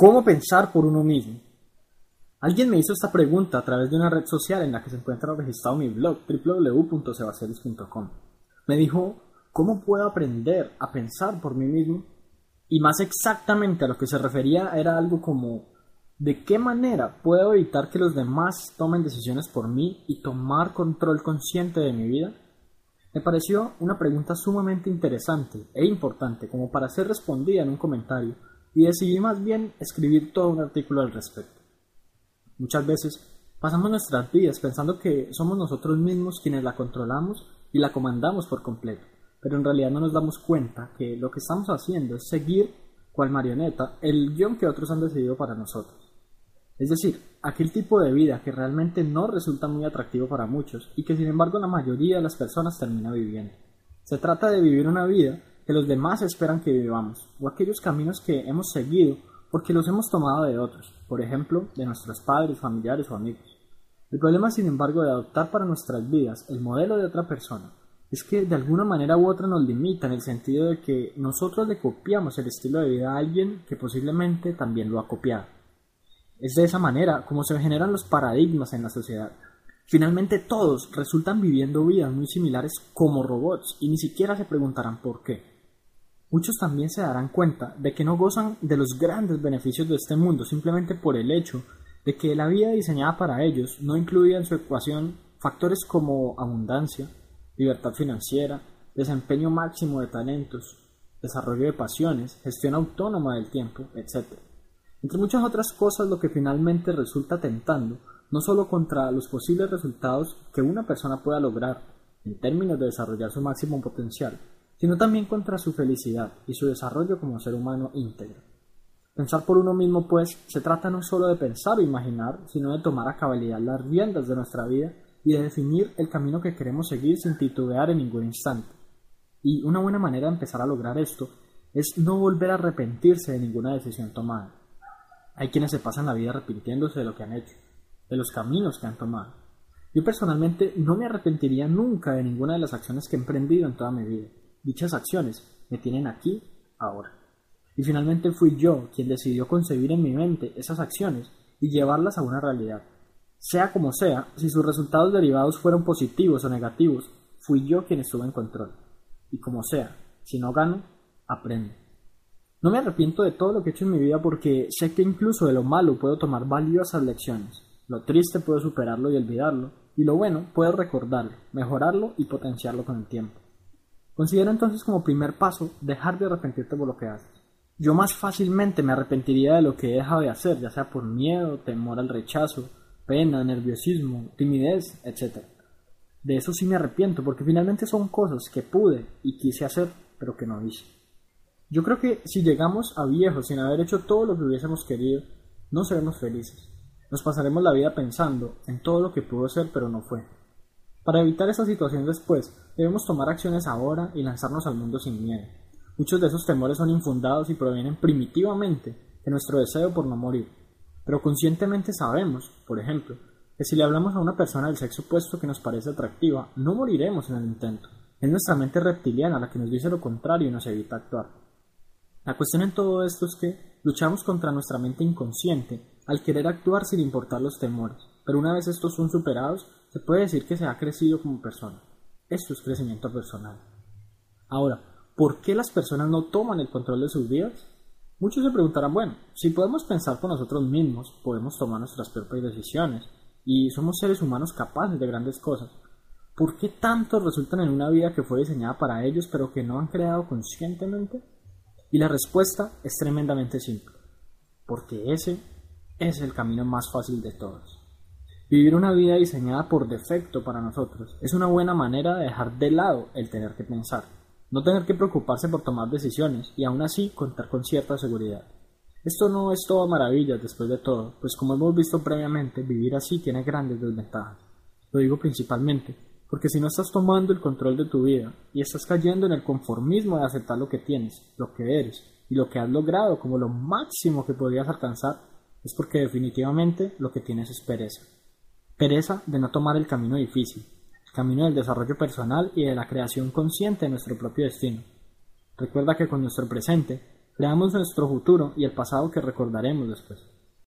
¿Cómo pensar por uno mismo? Alguien me hizo esta pregunta a través de una red social en la que se encuentra registrado mi blog www.sebacelis.com. Me dijo, ¿cómo puedo aprender a pensar por mí mismo? Y más exactamente a lo que se refería era algo como, ¿de qué manera puedo evitar que los demás tomen decisiones por mí y tomar control consciente de mi vida? Me pareció una pregunta sumamente interesante e importante como para ser respondida en un comentario y decidí más bien escribir todo un artículo al respecto. Muchas veces pasamos nuestras vidas pensando que somos nosotros mismos quienes la controlamos y la comandamos por completo, pero en realidad no nos damos cuenta que lo que estamos haciendo es seguir, cual marioneta, el guion que otros han decidido para nosotros. Es decir, aquel tipo de vida que realmente no resulta muy atractivo para muchos y que sin embargo la mayoría de las personas termina viviendo. Se trata de vivir una vida que los demás esperan que vivamos, o aquellos caminos que hemos seguido porque los hemos tomado de otros, por ejemplo, de nuestros padres, familiares o amigos. El problema, sin embargo, de adoptar para nuestras vidas el modelo de otra persona es que de alguna manera u otra nos limita en el sentido de que nosotros le copiamos el estilo de vida a alguien que posiblemente también lo ha copiado. Es de esa manera como se generan los paradigmas en la sociedad. Finalmente todos resultan viviendo vidas muy similares como robots y ni siquiera se preguntarán por qué. Muchos también se darán cuenta de que no gozan de los grandes beneficios de este mundo simplemente por el hecho de que la vida diseñada para ellos no incluía en su ecuación factores como abundancia, libertad financiera, desempeño máximo de talentos, desarrollo de pasiones, gestión autónoma del tiempo, etc. Entre muchas otras cosas lo que finalmente resulta tentando, no solo contra los posibles resultados que una persona pueda lograr en términos de desarrollar su máximo potencial, sino también contra su felicidad y su desarrollo como ser humano íntegro. Pensar por uno mismo, pues, se trata no solo de pensar o imaginar, sino de tomar a cabalidad las riendas de nuestra vida y de definir el camino que queremos seguir sin titubear en ningún instante. Y una buena manera de empezar a lograr esto es no volver a arrepentirse de ninguna decisión tomada. Hay quienes se pasan la vida arrepintiéndose de lo que han hecho, de los caminos que han tomado. Yo personalmente no me arrepentiría nunca de ninguna de las acciones que he emprendido en toda mi vida. Dichas acciones me tienen aquí, ahora. Y finalmente fui yo quien decidió concebir en mi mente esas acciones y llevarlas a una realidad. Sea como sea, si sus resultados derivados fueron positivos o negativos, fui yo quien estuvo en control. Y como sea, si no gano, aprendo. No me arrepiento de todo lo que he hecho en mi vida porque sé que incluso de lo malo puedo tomar valiosas lecciones. Lo triste puedo superarlo y olvidarlo, y lo bueno puedo recordarlo, mejorarlo y potenciarlo con el tiempo. Considera entonces como primer paso dejar de arrepentirte por lo que haces. Yo más fácilmente me arrepentiría de lo que he dejado de hacer, ya sea por miedo, temor al rechazo, pena, nerviosismo, timidez, etc. De eso sí me arrepiento, porque finalmente son cosas que pude y quise hacer, pero que no hice. Yo creo que si llegamos a viejos sin haber hecho todo lo que hubiésemos querido, no seremos felices. Nos pasaremos la vida pensando en todo lo que pudo ser, pero no fue. Para evitar esa situación después, debemos tomar acciones ahora y lanzarnos al mundo sin miedo. Muchos de esos temores son infundados y provienen primitivamente de nuestro deseo por no morir. Pero conscientemente sabemos, por ejemplo, que si le hablamos a una persona del sexo opuesto que nos parece atractiva, no moriremos en el intento. Es nuestra mente reptiliana la que nos dice lo contrario y nos evita actuar. La cuestión en todo esto es que luchamos contra nuestra mente inconsciente al querer actuar sin importar los temores, pero una vez estos son superados, se puede decir que se ha crecido como persona. Esto es crecimiento personal. Ahora, ¿por qué las personas no toman el control de sus vidas? Muchos se preguntarán, bueno, si podemos pensar por nosotros mismos, podemos tomar nuestras propias decisiones y somos seres humanos capaces de grandes cosas, ¿por qué tantos resultan en una vida que fue diseñada para ellos pero que no han creado conscientemente? Y la respuesta es tremendamente simple, porque ese es el camino más fácil de todos. Vivir una vida diseñada por defecto para nosotros es una buena manera de dejar de lado el tener que pensar, no tener que preocuparse por tomar decisiones y aún así contar con cierta seguridad. Esto no es todo maravillas después de todo, pues como hemos visto previamente, vivir así tiene grandes desventajas. Lo digo principalmente porque si no estás tomando el control de tu vida y estás cayendo en el conformismo de aceptar lo que tienes, lo que eres y lo que has logrado como lo máximo que podrías alcanzar, es porque definitivamente lo que tienes es pereza. Pereza de no tomar el camino difícil, el camino del desarrollo personal y de la creación consciente de nuestro propio destino. Recuerda que con nuestro presente Creamos nuestro futuro y el pasado que recordaremos después.